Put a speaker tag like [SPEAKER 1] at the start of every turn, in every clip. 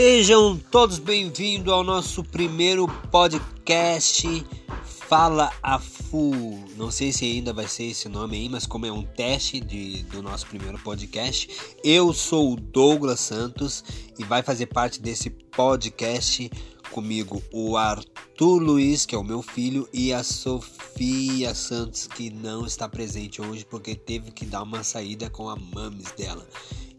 [SPEAKER 1] Sejam todos bem-vindos ao nosso primeiro podcast Fala a Fu. Não sei se ainda vai ser esse nome aí, mas como é um teste de, do nosso primeiro podcast, eu sou o Douglas Santos e vai fazer parte desse podcast comigo o Arthur Luiz, que é o meu filho, e a Sofia Santos, que não está presente hoje porque teve que dar uma saída com a mames dela.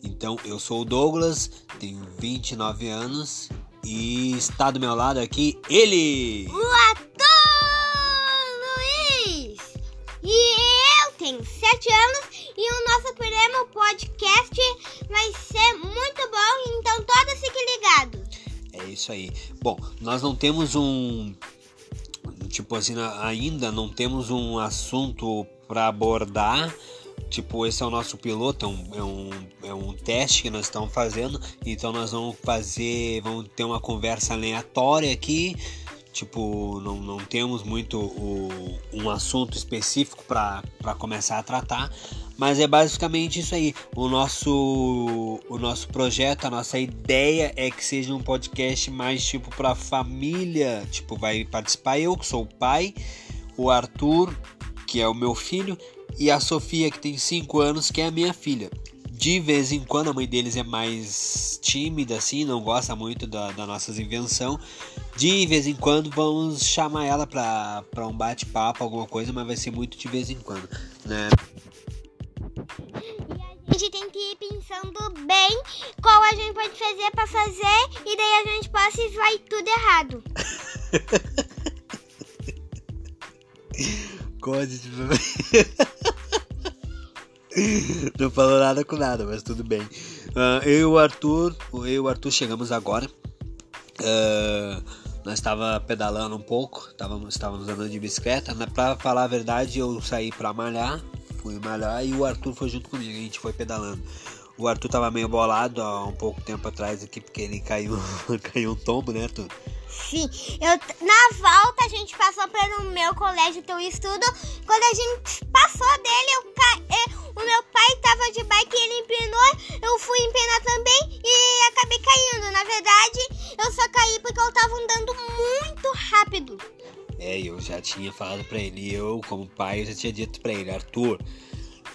[SPEAKER 1] Então, eu sou o Douglas, tenho 29 anos e está do meu lado aqui ele!
[SPEAKER 2] O ator Luiz! E eu tenho 7 anos e o nosso primeiro podcast vai ser muito bom, então todos fiquem ligados.
[SPEAKER 1] É isso aí. Bom, nós não temos um. Tipo assim, ainda não temos um assunto para abordar Tipo, esse é o nosso piloto, é um, é um, é um teste que nós estamos fazendo. Então nós vamos fazer, vamos ter uma conversa aleatória aqui. Tipo, não, não temos muito o, um assunto específico para começar a tratar, mas é basicamente isso aí. O nosso, o nosso projeto, a nossa ideia é que seja um podcast mais tipo para família. Tipo, vai participar eu, que sou o pai, o Arthur, que é o meu filho, e a Sofia, que tem 5 anos, que é a minha filha. De vez em quando a mãe deles é mais tímida, assim, não gosta muito da, da nossas invenção. De vez em quando vamos chamar ela pra, pra um bate-papo, alguma coisa, mas vai ser muito de vez em quando, né?
[SPEAKER 2] E a gente tem que ir pensando bem qual a gente pode fazer para fazer e daí a gente passa e vai tudo errado.
[SPEAKER 1] Code Não falou nada com nada, mas tudo bem. Uh, eu e o Arthur, eu e o Arthur chegamos agora. Uh, nós estava pedalando um pouco, estávamos, estávamos andando de bicicleta. Para falar a verdade, eu saí para malhar, fui malhar e o Arthur foi junto comigo. A gente foi pedalando. O Arthur tava meio bolado há um pouco tempo atrás aqui porque ele caiu, caiu um tombo, né, Arthur?
[SPEAKER 2] Sim, eu, na volta a gente passou pelo meu colégio que eu estudo. Quando a gente passou dele, eu, eu, o meu pai tava de bike ele empinou. Eu fui empinar também e acabei caindo. Na verdade, eu só caí porque eu tava andando muito rápido.
[SPEAKER 1] É, eu já tinha falado pra ele. Eu, como pai, eu já tinha dito pra ele, Arthur.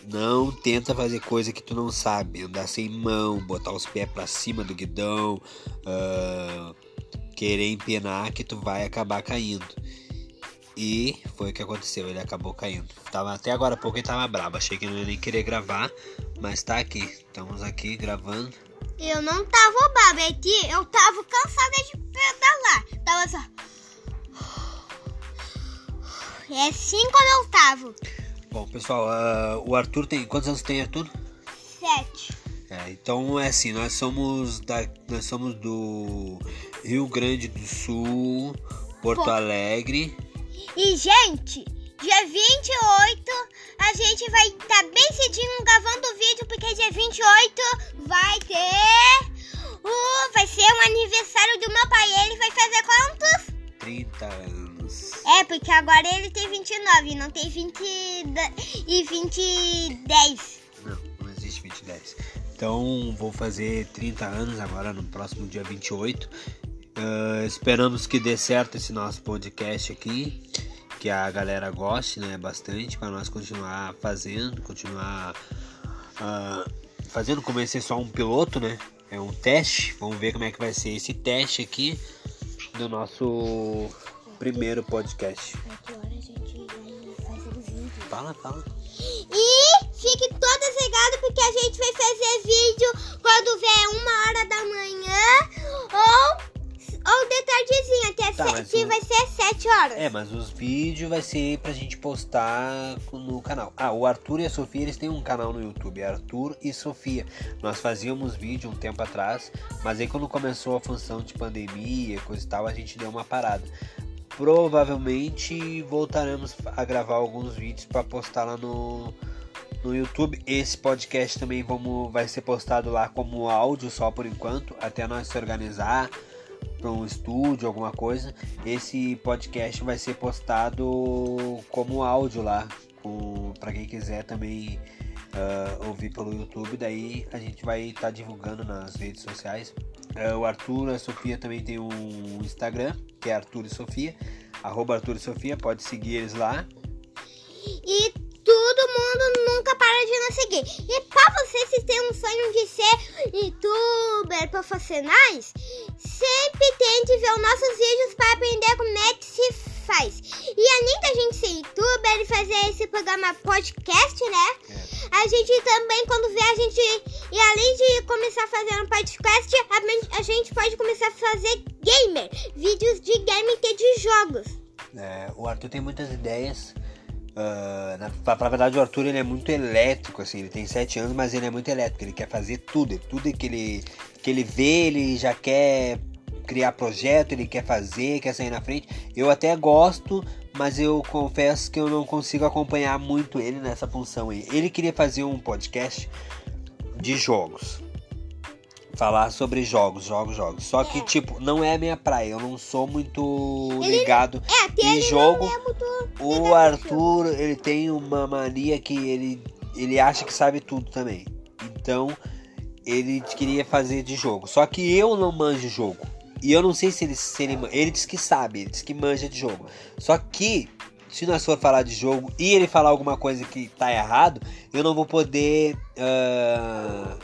[SPEAKER 1] Não tenta fazer coisa que tu não sabe, andar sem mão, botar os pés para cima do guidão, uh, querer empinar que tu vai acabar caindo. E foi o que aconteceu, ele acabou caindo. Tava até agora pouco ele tava bravo, achei que não ia nem querer gravar, mas tá aqui. Estamos aqui gravando.
[SPEAKER 2] Eu não tava bravo, é que eu tava cansada de pedalar. Tava só. É assim como eu tava.
[SPEAKER 1] Bom, pessoal, uh, o Arthur tem. Quantos anos tem, Arthur?
[SPEAKER 2] Sete.
[SPEAKER 1] É, então é assim, nós somos da, nós somos do Rio Grande do Sul, Porto Pô. Alegre.
[SPEAKER 2] E gente, dia 28 a gente vai estar tá bem cedinho gravando vídeo porque dia 28 vai ter uh, vai ser um aniversário do meu pai. Ele vai fazer quantos?
[SPEAKER 1] 30 anos.
[SPEAKER 2] É, porque agora ele tem 29, não tem 20 e 20 10.
[SPEAKER 1] Não, não existe 20 e 10. Então vou fazer 30 anos agora no próximo dia 28. Uh, esperamos que dê certo esse nosso podcast aqui, que a galera goste, né, bastante, para nós continuar fazendo, continuar uh, fazendo como esse é só um piloto, né? É um teste. Vamos ver como é que vai ser esse teste aqui do nosso primeiro podcast. Fala, fala.
[SPEAKER 2] E fique todos ligados porque a gente vai fazer vídeo quando vier uma hora da manhã ou ou de tardezinha, até tá, sete, vai ser 7 horas.
[SPEAKER 1] É, mas os vídeos vai ser pra gente postar no canal. Ah, o Arthur e a Sofia, eles têm um canal no YouTube, Arthur e Sofia. Nós fazíamos vídeo um tempo atrás, mas aí quando começou a função de pandemia, coisa e tal, a gente deu uma parada. Provavelmente voltaremos a gravar alguns vídeos para postar lá no, no YouTube. Esse podcast também vamos, vai ser postado lá como áudio só por enquanto, até nós se organizar para um estúdio, alguma coisa, esse podcast vai ser postado como áudio lá, para quem quiser também uh, ouvir pelo YouTube. Daí a gente vai estar tá divulgando nas redes sociais. É, o Arthur a Sofia também tem um Instagram, que é Arthur e Sofia. Arroba Arthur e Sofia, pode seguir eles lá.
[SPEAKER 2] E todo mundo nunca para de nos seguir. E para vocês que têm um sonho de ser youtuber profissionais, sempre tente ver os nossos vídeos para aprender como é que se faz. E além da gente ser youtuber e fazer esse programa podcast, né?
[SPEAKER 1] É.
[SPEAKER 2] A gente também, quando vê a gente. E além de começar fazendo podcast, a, a gente pode começar a fazer gamer. Vídeos de game e de jogos.
[SPEAKER 1] É, o Arthur tem muitas ideias. Ah, na, pra, pra verdade, o Arthur ele é muito elétrico, assim. Ele tem 7 anos, mas ele é muito elétrico. Ele quer fazer tudo. Tudo que ele, que ele vê, ele já quer criar projeto, ele quer fazer, quer sair na frente. Eu até gosto, mas eu confesso que eu não consigo acompanhar muito ele nessa função aí. Ele queria fazer um podcast de jogos. Falar sobre jogos, jogos, jogos. Só que,
[SPEAKER 2] É.
[SPEAKER 1] tipo, não é a minha praia. Eu não sou muito
[SPEAKER 2] Ele-
[SPEAKER 1] ligado
[SPEAKER 2] É,
[SPEAKER 1] em jogo.
[SPEAKER 2] é muito.
[SPEAKER 1] O Arthur, ele tem uma mania que ele, ele acha que sabe tudo também. Então, ele queria fazer de jogo. Só que eu não manjo jogo. E eu não sei se ele, se ele. Ele diz que sabe, ele diz que manja de jogo. Só que, se nós for falar de jogo e ele falar alguma coisa que tá errado, eu não vou poder. ah,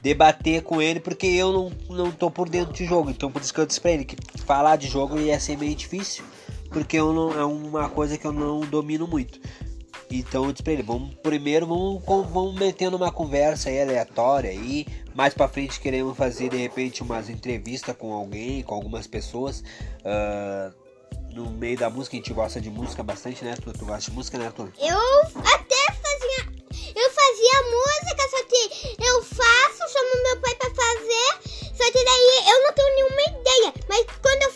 [SPEAKER 1] debater com ele porque eu não, não tô por dentro de jogo. Então por isso que eu disse pra ele que falar de jogo ia ser meio difícil. Porque eu não, é uma coisa que eu não domino muito. Então eu disse pra ele, vamos primeiro vamos, vamos metendo uma conversa aí aleatória aí. Mais pra frente queremos fazer de repente umas entrevistas com alguém, com algumas pessoas. ah, no meio da música, a gente gosta de música bastante, né? Tu, tu gosta de música, né, Arthur?
[SPEAKER 2] Eu até fazia. Eu fazia música, só que eu faço, chamo meu pai pra fazer. Só que daí eu não tenho nenhuma ideia. Mas quando eu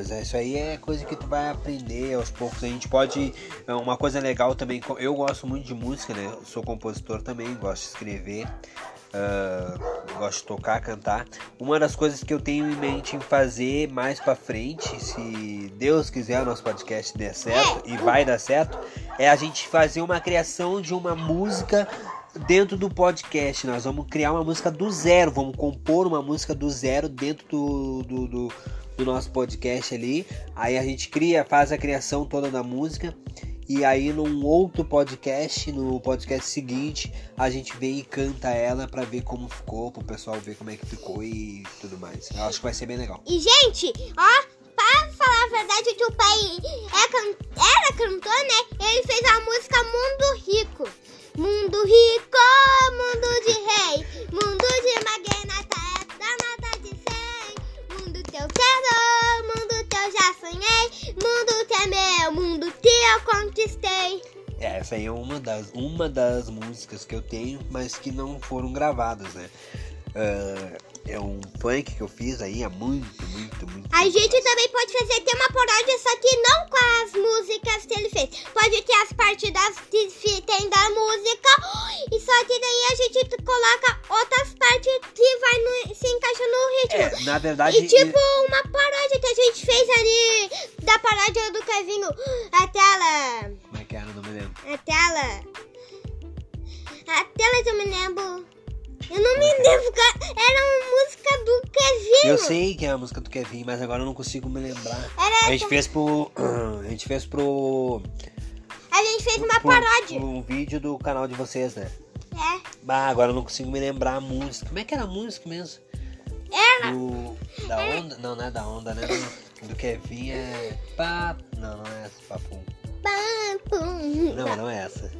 [SPEAKER 1] mas isso aí é coisa que tu vai aprender aos poucos. A gente pode. é Uma coisa legal também. Eu gosto muito de música, né? Sou compositor também, gosto de escrever. ah, gosto de tocar, cantar. Uma das coisas que eu tenho em mente em fazer mais pra frente, se Deus quiser o nosso podcast der certo, e vai dar certo, é a gente fazer uma criação de uma música dentro do podcast. Nós vamos criar uma música do zero, vamos compor uma música do zero dentro do, do, do, do nosso podcast ali. Aí a gente cria, faz a criação toda da música. E aí num outro podcast, no podcast seguinte, a gente vem e canta ela pra ver como ficou, pro pessoal ver como é que ficou e tudo mais. Eu acho que vai ser bem legal.
[SPEAKER 2] E, gente, ó, pra falar a verdade que o pai é can- era cantor, né? Ele fez a música Mundo Rico. Mundo rico, mundo de rei, mundo de magnata, quero, mundo teu já sonhei, mundo teu é meu, mundo teu eu conquistei.
[SPEAKER 1] É, essa aí é uma das, uma das músicas que eu tenho, mas que não foram gravadas, né? Ah, é um funk que eu fiz aí há muito, muito, muito
[SPEAKER 2] A gente
[SPEAKER 1] atrás.
[SPEAKER 2] também pode fazer ter uma paródia, só que não com as músicas que ele fez. Pode ter as partes das que tem da música, e só que daí a gente coloca outras partes que vai no- se encaixa no ritmo.
[SPEAKER 1] É, na verdade,
[SPEAKER 2] E tipo uma paródia que a gente fez ali da paródia do Kevinho. A tela.
[SPEAKER 1] como é que era? Não me lembro.
[SPEAKER 2] A tela. A tela que eu me lembro. Eu não me lembro. cara. Era uma música do Kevinho.
[SPEAKER 1] Eu sei que é a música do Kevin, mas agora eu não consigo me lembrar.
[SPEAKER 2] Era
[SPEAKER 1] A gente fez pro. A gente fez pro.
[SPEAKER 2] A gente fez uma
[SPEAKER 1] pro,
[SPEAKER 2] paródia.
[SPEAKER 1] pro vídeo do canal de vocês, né?
[SPEAKER 2] É.
[SPEAKER 1] Ah, agora eu não consigo me lembrar a música. Como é que era a música mesmo?
[SPEAKER 2] Era.
[SPEAKER 1] Do. Da onda? Não, não é da onda, né? Do, Kevin é. Pá. Não, não é essa, papo.
[SPEAKER 2] Pam, pum.
[SPEAKER 1] Não, não é essa.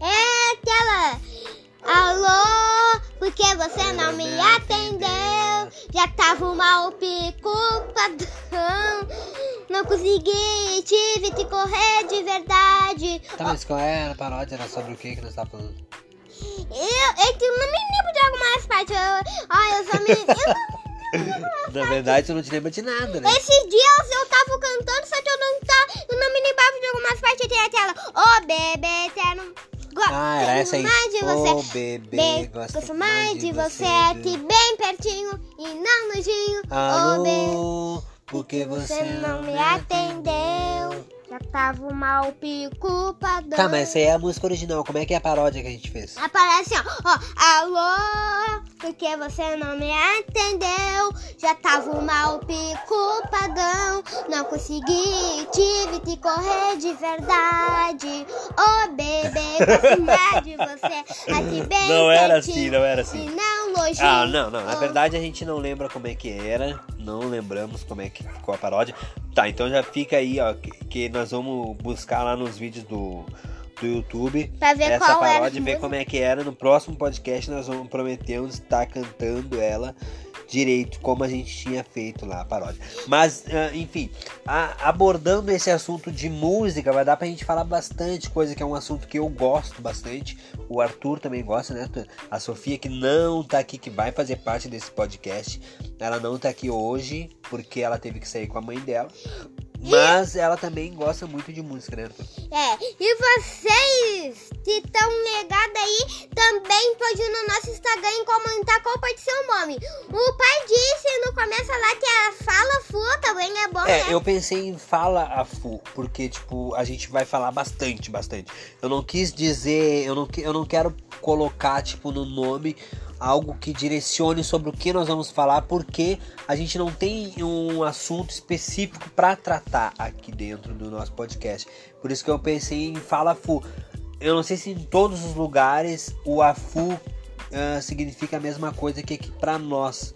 [SPEAKER 2] É aquela. Alô, porque você não me atendeu? Já tava mal culpadão. Não consegui, tive que correr de verdade.
[SPEAKER 1] Tá, mas qual era a paródia? Era sobre o que que nós tava falando?
[SPEAKER 2] Eu, é que eu não me lembro de algumas partes. Eu, ó, eu só me. eu-
[SPEAKER 1] Na verdade, você não te lembra de nada, né?
[SPEAKER 2] esses dias eu tava cantando, só que eu não, tá, eu não me lembrava de algumas partes. Tem aquela. Ô, bebê eterno. Go-
[SPEAKER 1] Ah, essa aí.
[SPEAKER 2] mais de você.
[SPEAKER 1] Ô, bebê,
[SPEAKER 2] Bem,
[SPEAKER 1] gosto,
[SPEAKER 2] mais de você, aqui bem pertinho e não nojinho. Ô, bem.
[SPEAKER 1] Alô, Porque Você
[SPEAKER 2] não me atendeu. Já tava mal culpadão.
[SPEAKER 1] Tá, mas essa aí é a música original. Como é que é a paródia que a gente fez?
[SPEAKER 2] Aparece ó, ó, alô, porque você não me atendeu. Já tava mal culpadão. Não consegui, tive que correr de verdade. Ô bebê, gostar de você. Aqui bem
[SPEAKER 1] Não era assim, não era assim.
[SPEAKER 2] E não longe.
[SPEAKER 1] Ah, não, não. Na verdade a gente não lembra como é que era. Não lembramos como é que ficou a paródia. Tá, então já fica aí, ó, que, que nós vamos buscar lá nos vídeos do, do YouTube
[SPEAKER 2] Pra ver
[SPEAKER 1] essa
[SPEAKER 2] qual era
[SPEAKER 1] paródia e ver como é que era. No próximo podcast nós vamos prometemos estar cantando ela direito, como a gente tinha feito lá a paródia. Mas, ah, enfim, abordando esse assunto de música, vai dar pra gente falar bastante coisa, que é um assunto que eu gosto bastante. O Arthur também gosta, né? A Sofia, que não tá aqui, que vai fazer parte desse podcast, ela não tá aqui hoje, porque ela teve que sair com a mãe dela. Mas ela também gosta muito de música, né, Arthur?
[SPEAKER 2] É, e vocês que estão ligados aí também pode ir no nosso Instagram e comentar qual pode ser o nome. O pai disse no começo lá que a Fala Fu também é bom, né?
[SPEAKER 1] É, eu pensei em Fala a Fu, porque, tipo, a gente vai falar bastante, bastante. Eu não quis dizer, eu não, eu não quero colocar, tipo, no nome algo que direcione sobre o que nós vamos falar, porque a gente não tem um assunto específico para tratar aqui dentro do nosso podcast. Por isso que eu pensei em Fala Fu. Eu não sei se em todos os lugares o AFU ah, significa a mesma coisa que aqui para nós.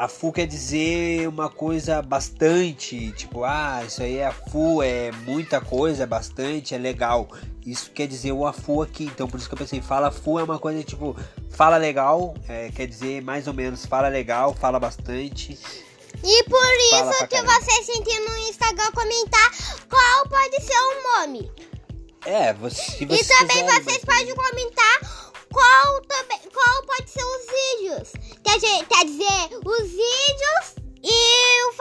[SPEAKER 1] A FU quer dizer uma coisa bastante, tipo, ah, isso aí é a FU, é muita coisa, é bastante, é legal. Isso quer dizer o AFU aqui, então por isso que eu pensei, fala FU é uma coisa tipo, fala legal, é, quer dizer mais ou menos, fala legal, fala bastante.
[SPEAKER 2] E por isso que
[SPEAKER 1] caramba.
[SPEAKER 2] vocês sentirem no Instagram comentar qual pode ser o nome.
[SPEAKER 1] É, você, se
[SPEAKER 2] E
[SPEAKER 1] vocês
[SPEAKER 2] também
[SPEAKER 1] quiserem,
[SPEAKER 2] vocês podem comentar qual, também, qual pode ser os vídeos. Quer dizer, quer dizer os vídeos e, o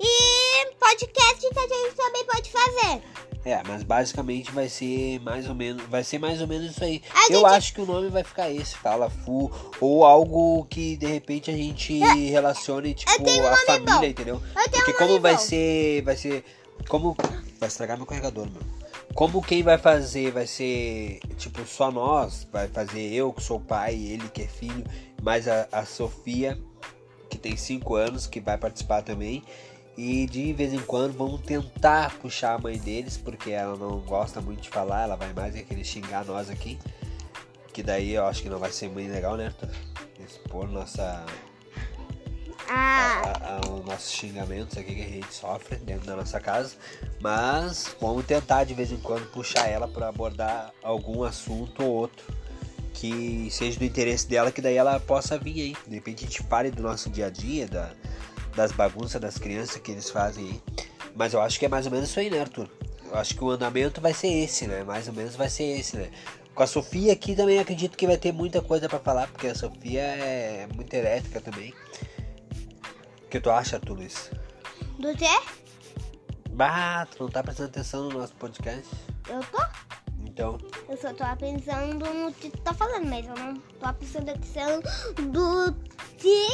[SPEAKER 2] e podcast que a gente também pode fazer.
[SPEAKER 1] É, mas basicamente vai ser mais ou menos, vai ser mais ou menos isso aí.
[SPEAKER 2] A
[SPEAKER 1] Eu
[SPEAKER 2] gente-
[SPEAKER 1] acho que o nome vai ficar esse, Fala Fu, ou algo que de repente a gente relacione tipo a família,
[SPEAKER 2] bom.
[SPEAKER 1] entendeu? Porque
[SPEAKER 2] um
[SPEAKER 1] como vai
[SPEAKER 2] bom.
[SPEAKER 1] ser, vai ser como vai estragar meu carregador, meu. Como quem vai fazer vai ser tipo só nós, vai fazer eu que sou pai, ele que é filho, mais a, a Sofia que tem 5 anos que vai participar também. E de vez em quando vamos tentar puxar a mãe deles, porque ela não gosta muito de falar, ela vai mais é querer xingar nós aqui. Que daí eu acho que não vai ser muito legal, né? Expor nossa, Os nossos xingamentos aqui que a gente sofre dentro da nossa casa. Mas vamos tentar de vez em quando puxar ela para abordar algum assunto ou outro que seja do interesse dela, que daí ela possa vir aí. De repente a gente fale do nosso dia a dia, da, das bagunças das crianças que eles fazem aí. Mas eu acho que é mais ou menos isso aí, né, Arthur? Eu acho que o andamento vai ser esse, né? Mais ou menos vai ser esse, né? Com a Sofia aqui também acredito que vai ter muita coisa para falar, porque a Sofia é muito elétrica também. Que tu acha, Arthur Luiz?
[SPEAKER 2] do quê?
[SPEAKER 1] Bah, tu não tá prestando atenção no nosso podcast?
[SPEAKER 2] Eu tô?
[SPEAKER 1] Então,
[SPEAKER 2] Eu só tô pensando no que tu tá falando, mas eu não tô prestando atenção do que.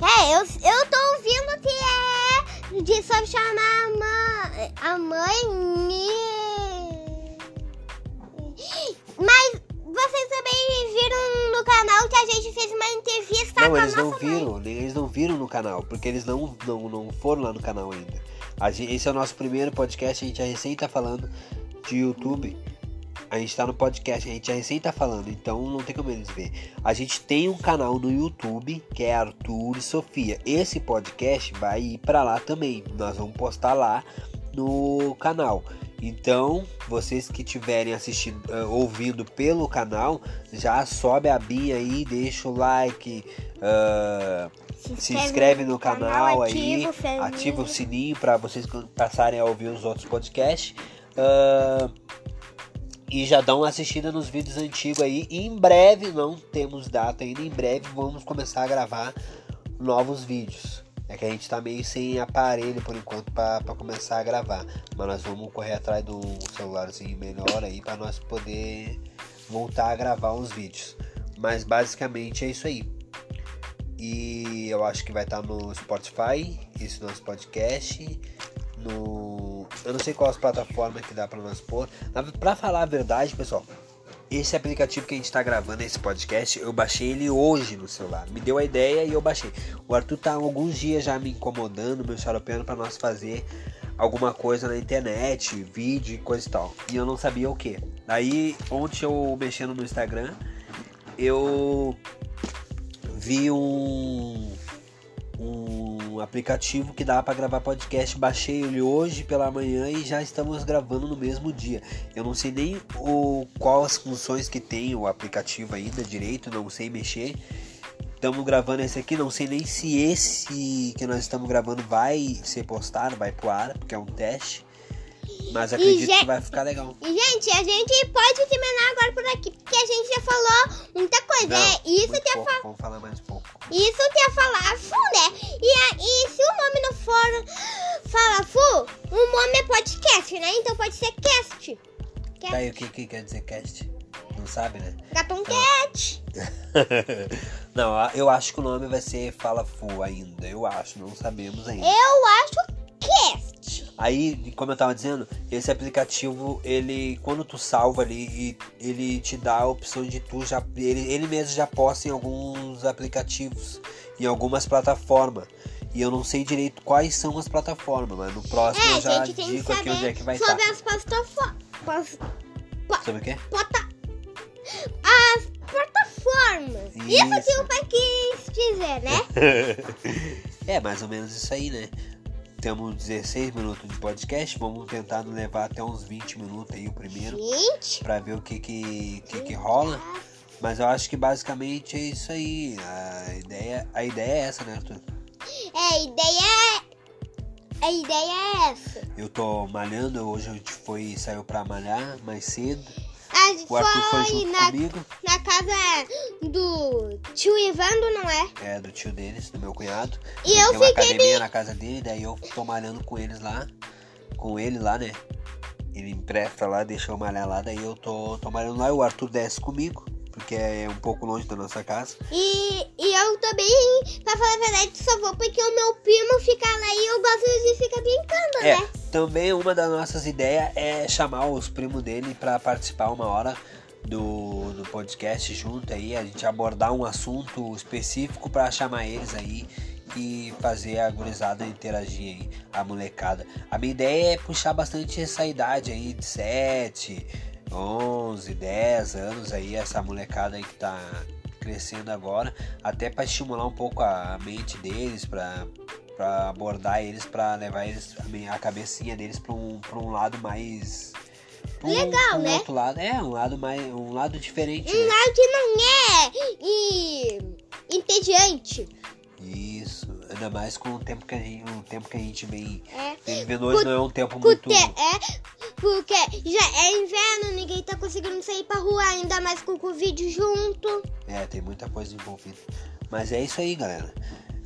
[SPEAKER 2] É, eu, eu tô ouvindo que é de só chamar a mãe. A mãe. Viram no canal que a gente fez uma entrevista
[SPEAKER 1] não,
[SPEAKER 2] com a
[SPEAKER 1] eles não
[SPEAKER 2] mãe.
[SPEAKER 1] viram, nem- eles não viram no canal, porque eles não, não, não foram lá no canal ainda. A gente- esse é o nosso primeiro podcast, a gente recém tá falando de YouTube. A gente tá no podcast, a gente recém tá falando, então não tem como eles ver. A gente tem um canal no YouTube que é Arthur e Sofia. Esse podcast vai ir pra lá também. Nós vamos postar lá no canal. Então, vocês que estiverem assistindo, eh, ouvindo pelo canal, já sobe a binha aí, deixa o like, ah, se inscreve no canal aí,
[SPEAKER 2] ativa o sininho.
[SPEAKER 1] ativa o sininho para vocês passarem a ouvir os outros podcasts. Ah, e já dá uma assistida nos vídeos antigos aí. E em breve, não temos data ainda, em breve vamos começar a gravar novos vídeos. É que a gente tá meio sem aparelho por enquanto para começar a gravar. Mas nós vamos correr atrás de um celularzinho melhor aí para nós poder voltar a gravar uns vídeos. Mas basicamente é isso aí. E eu acho que vai estar no Spotify, esse nosso podcast. No. Eu não sei qual as plataformas que dá pra nós pôr. Mas pra falar a verdade, pessoal, esse aplicativo que a gente tá gravando esse podcast, eu baixei ele hoje no celular. Me deu a ideia e eu baixei. O Arthur tá alguns dias já me incomodando, meu xaropeando, para nós fazer alguma coisa na internet, vídeo e coisa e tal. E eu não sabia o que. Aí, ontem eu mexendo no Instagram, eu vi um, um aplicativo que dá para gravar podcast. Baixei ele hoje pela manhã e já estamos gravando no mesmo dia. Eu não sei nem o, qual as funções que tem o aplicativo ainda direito, não sei mexer. Estamos gravando esse aqui, não sei nem se esse que nós estamos gravando vai ser postado, vai pro ar, porque é um teste. Mas acredito que vai ficar legal.
[SPEAKER 2] E, gente, a gente pode terminar agora por aqui, porque a gente já falou muita coisa.
[SPEAKER 1] Não,
[SPEAKER 2] é isso que eu
[SPEAKER 1] pouco,
[SPEAKER 2] falo.
[SPEAKER 1] Vamos falar mais um pouco.
[SPEAKER 2] Isso que eu falar Fu, né? E, a- e se o nome não for Fala Fu, o nome é podcast, né? Então pode ser cast. Cast.
[SPEAKER 1] Daí o que, que quer dizer cast? Não sabe, né?
[SPEAKER 2] Gatom Cat.
[SPEAKER 1] não, eu acho que o nome vai ser Fala Fu ainda. Eu acho, não sabemos ainda.
[SPEAKER 2] Eu acho.
[SPEAKER 1] Aí, como eu tava dizendo, esse aplicativo, ele quando tu salva ali, ele te dá a opção de tu já ele, ele mesmo já posta em alguns aplicativos, em algumas plataformas. E eu não sei direito quais são as plataformas, mas no próximo
[SPEAKER 2] É,
[SPEAKER 1] eu já
[SPEAKER 2] que
[SPEAKER 1] digo aqui onde é que vai estar.
[SPEAKER 2] sobre as plataformas.
[SPEAKER 1] Sabe o quê?
[SPEAKER 2] Plata... As plataformas. Isso, que
[SPEAKER 1] Isso.
[SPEAKER 2] o pai quis dizer, né?
[SPEAKER 1] é, mais ou menos isso aí, né? Temos 16 minutos de podcast, vamos tentar levar até uns 20 minutos aí o primeiro,
[SPEAKER 2] Gente.
[SPEAKER 1] pra ver o que que, que, que rola. Mas eu acho que basicamente é isso aí. A ideia, a ideia é essa, né, Arthur?
[SPEAKER 2] É, a ideia é... A ideia é essa.
[SPEAKER 1] Eu tô malhando, hoje a gente foi, saiu pra malhar mais cedo.
[SPEAKER 2] Gente
[SPEAKER 1] O Arthur foi
[SPEAKER 2] foi
[SPEAKER 1] junto
[SPEAKER 2] na,
[SPEAKER 1] comigo,
[SPEAKER 2] na casa do tio Ivando, não é?
[SPEAKER 1] é, do tio deles, do meu cunhado.
[SPEAKER 2] E
[SPEAKER 1] Ele
[SPEAKER 2] eu
[SPEAKER 1] tem uma
[SPEAKER 2] fiquei
[SPEAKER 1] academia na casa dele, daí eu tô malhando com eles lá. Com ele lá, né? Ele empresta lá, deixa eu malhar lá, daí eu tô, tô malhando lá e o Arthur desce comigo, porque é um pouco longe da nossa casa.
[SPEAKER 2] E, e eu também, pra falar a verdade, só vou porque o meu primo fica lá e eu gosto de ficar brincando,
[SPEAKER 1] É,
[SPEAKER 2] né?
[SPEAKER 1] Também uma das nossas ideias é chamar os primos dele para participar uma hora do, do podcast junto aí, a gente abordar um assunto específico para chamar eles aí e fazer a gurizada interagir aí, a molecada. A minha ideia é puxar bastante essa idade aí de 7, 11, 10 anos aí, essa molecada aí que tá crescendo agora, até para estimular um pouco a mente deles, para para abordar eles, para levar eles a cabecinha deles para um, pra um lado mais um-
[SPEAKER 2] Legal,
[SPEAKER 1] um
[SPEAKER 2] né?
[SPEAKER 1] outro lado, é, um lado mais um lado diferente,
[SPEAKER 2] Um
[SPEAKER 1] né?
[SPEAKER 2] lado que não é e entediante.
[SPEAKER 1] Isso, ainda mais com o tempo que a gente, o tempo que a gente vem,
[SPEAKER 2] É.
[SPEAKER 1] vem vivendo hoje não é um tempo muito
[SPEAKER 2] é, porque já é inverno, ninguém tá conseguindo sair pra rua, ainda mais com o Covid junto.
[SPEAKER 1] É, tem muita coisa envolvida. Mas é isso aí, galera.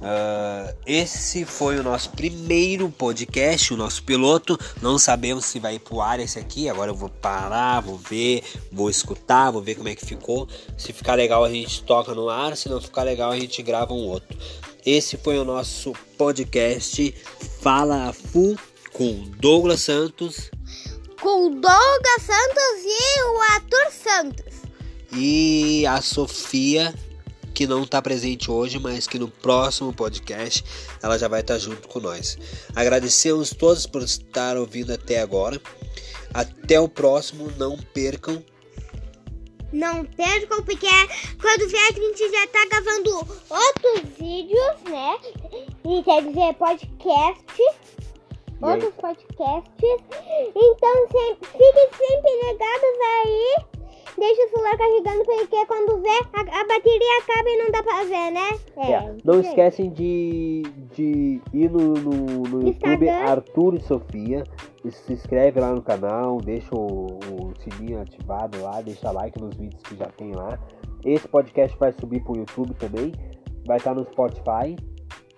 [SPEAKER 1] Ah, esse foi o nosso primeiro podcast, o nosso piloto. Não sabemos se vai ir pro ar esse aqui. Agora eu vou parar, vou ver, vou escutar, vou ver como é que ficou. Se ficar legal, a gente toca no ar. Se não ficar legal, a gente grava um outro. Esse foi o nosso podcast Fala Fu com Douglas Santos
[SPEAKER 2] Com o Douglas Santos e o Arthur Santos.
[SPEAKER 1] e a Sofia, que não está presente hoje, mas que no próximo podcast ela já vai estar junto com nós. Agradecemos todos por estar ouvindo até agora. Até o próximo, não percam.
[SPEAKER 2] Não percam, porque quando vier a gente já tá gravando outros vídeos, né? E quer dizer, podcast. Outros podcasts. Então, sempre, fiquem sempre ligados aí. Deixa o celular carregando, porque quando vê, a, a bateria acaba e não dá pra ver, né?
[SPEAKER 1] É, não
[SPEAKER 2] gente.
[SPEAKER 1] esquecem de, de ir no, no, no YouTube
[SPEAKER 2] Instagram.
[SPEAKER 1] Arthur e Sofia. E se inscreve lá no canal, deixa o, o sininho ativado lá, deixa like nos vídeos que já tem lá. Esse podcast vai subir pro YouTube também, vai estar no Spotify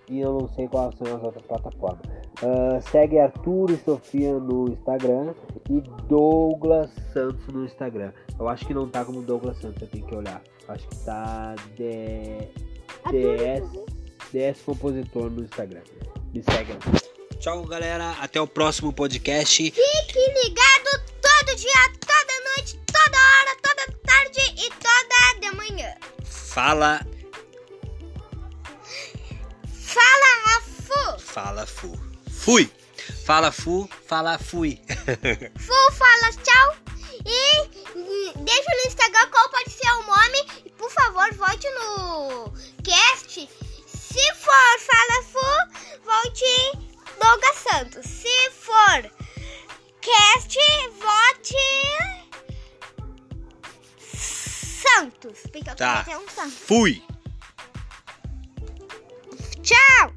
[SPEAKER 1] e eu não sei quais são as outras plataformas. Ah, segue Arthur e Sofia no Instagram e Douglas Santos no Instagram. Eu acho que não tá como Douglas Santos, eu tenho que olhar. Acho que tá de DS, DS Compositor no Instagram. Me segue lá. Tchau, galera. Até o próximo podcast.
[SPEAKER 2] Fique ligado todo dia, toda noite, toda hora, toda tarde e toda de manhã.
[SPEAKER 1] Fala.
[SPEAKER 2] Fala, Fu.
[SPEAKER 1] Fala, Fu. Fui. Fala fu, fala fui.
[SPEAKER 2] fu, fala tchau. E hum, deixa no Instagram qual pode ser o nome. E, por favor, volte no cast. Se for fala fu, volte Douglas Santos. Se for cast, vote Santos. Porque eu
[SPEAKER 1] tá.
[SPEAKER 2] um Santos.
[SPEAKER 1] Fui. Tchau.